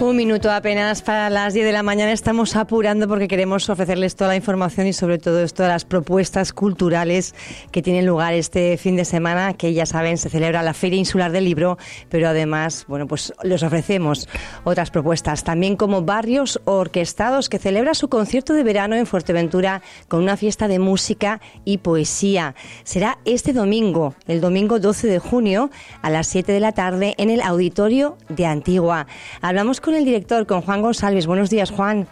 Un minuto apenas para las 10 de la mañana. Estamos apurando porque queremos ofrecerles toda la información y sobre todo todas las propuestas culturales que tienen lugar este fin de semana, que ya saben, se celebra la Feria Insular del Libro, pero además, bueno, pues les ofrecemos otras propuestas, también como Barrios Orquestados, que celebra su concierto de verano en Fuerteventura con una fiesta de música y poesía. Será este domingo, el domingo 12 de junio, a las 7 de la tarde en el Auditorio de Antigua. Hablamos con con el director, con Juan González. Buenos días, Juan.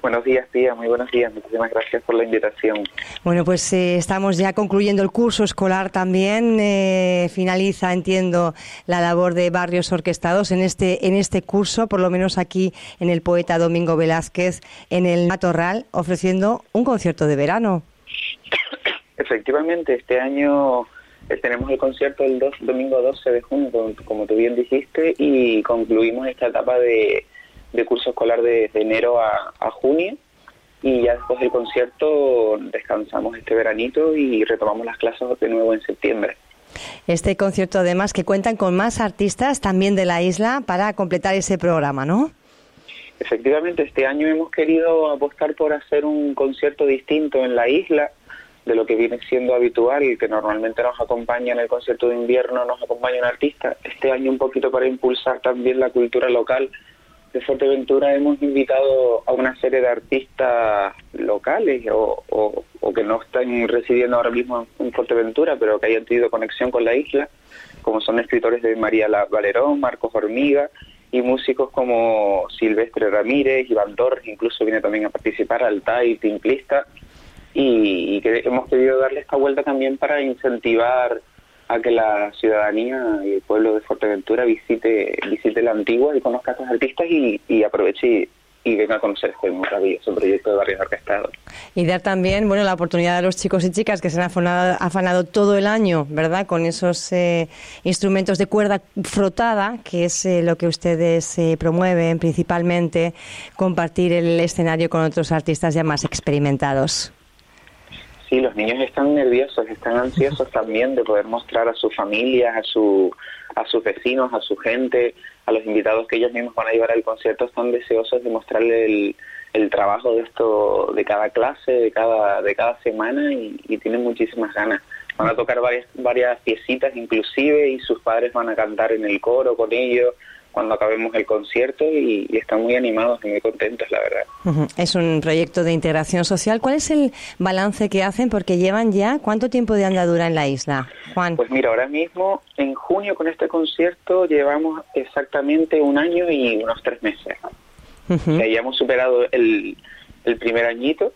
Buenos días, tía. Muy buenos días. Muchísimas gracias por la invitación. Bueno, pues eh, estamos ya concluyendo el curso escolar también. Eh, finaliza, entiendo, la labor de barrios orquestados en este, en este curso, por lo menos aquí en el poeta Domingo Velázquez, en el Matorral, ofreciendo un concierto de verano. Efectivamente, este año tenemos el concierto el domingo 12 de junio, como, tú bien dijiste, y concluimos esta etapa de, curso escolar de, enero a, junio. Y ya después del concierto descansamos este veranito y retomamos las clases de nuevo en septiembre. Este concierto además que cuentan con más artistas también de la isla para completar ese programa, ¿no? Efectivamente, este año hemos querido apostar por hacer un concierto distinto en la isla de lo que viene siendo habitual que normalmente nos acompaña en el concierto de invierno, nos acompaña un artista. Este año un poquito para impulsar también la cultura local de Fuerteventura hemos invitado a una serie de artistas locales o, o, que no están residiendo ahora mismo en Fuerteventura, pero que hayan tenido conexión con la isla, como son escritores de María Valerón, Marcos Hormiga y músicos como Silvestre Ramírez, Iván Torres, incluso viene también a participar, Altay, Timplista, y, que hemos querido darle esta vuelta también para incentivar a que la ciudadanía y el pueblo de Fuerteventura visite visite la antigua y conozca a estos artistas y, aproveche y, venga a conocer este maravilloso proyecto de Barrios Orquestados. Y dar también bueno la oportunidad a los chicos y chicas que se han afanado, afanado todo el año, ¿verdad? Con esos eh, instrumentos de cuerda frotada, que es eh, lo que ustedes eh, promueven principalmente, compartir el escenario con otros artistas ya más experimentados. Sí, los niños están nerviosos, están ansiosos también de poder mostrar a sus familias, a, su, a sus vecinos, a su gente, a los invitados que ellos mismos van a llevar al concierto, están deseosos de mostrarle el, el trabajo de esto, de cada clase, de cada, de cada semana y, tienen muchísimas ganas. Van a tocar varias, varias piecitas inclusive y sus padres van a cantar en el coro con ellos cuando acabemos el concierto y, están muy animados y muy contentos, la verdad. Es un proyecto de integración social. ¿Cuál es el balance que hacen? Porque llevan ya, ¿cuánto tiempo de andadura en la isla, Juan? Pues mira, ahora mismo, en junio con este concierto, llevamos exactamente un año y unos tres meses. ya hemos superado el, primer añito.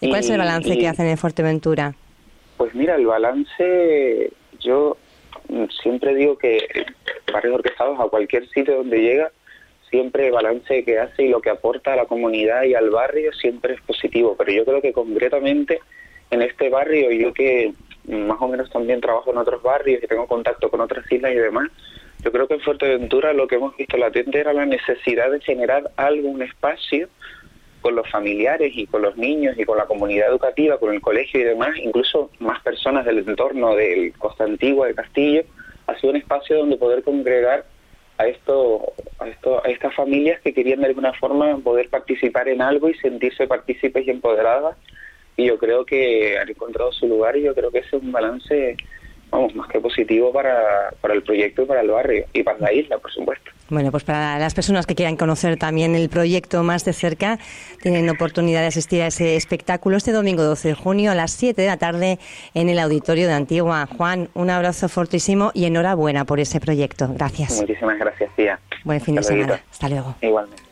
¿Y cuál es el balance que hacen en Fuerteventura? Pues mira, el balance, yo siempre digo que barrios orquestados a cualquier sitio donde llega, siempre el balance que hace y lo que aporta a la comunidad y al barrio siempre es positivo. Pero yo creo que concretamente en este barrio, yo que más o menos también trabajo en otros barrios y tengo contacto con otras islas y demás, yo creo que en Fuerteventura lo que hemos visto latente era la necesidad de generar algún espacio con los familiares y con los niños y con la comunidad educativa, con el colegio y demás, incluso más personas del entorno del Costa Antigua, de Castillo, ha sido un espacio donde poder congregar a esto, a esto, a estas familias que querían de alguna forma poder participar en algo y sentirse partícipes y empoderadas. Y yo creo que han encontrado su lugar y yo creo que ese es un balance vamos, más que positivo para, para el proyecto y para el barrio y para la isla, por supuesto. Bueno, pues para las personas que quieran conocer también el proyecto más de cerca, tienen oportunidad de asistir a ese espectáculo este domingo 12 de junio a las 7 de la tarde en el Auditorio de Antigua. Juan, un abrazo fortísimo y enhorabuena por ese proyecto. Gracias. Muchísimas gracias, tía. Buen fin de semana. Hasta luego. Igualmente.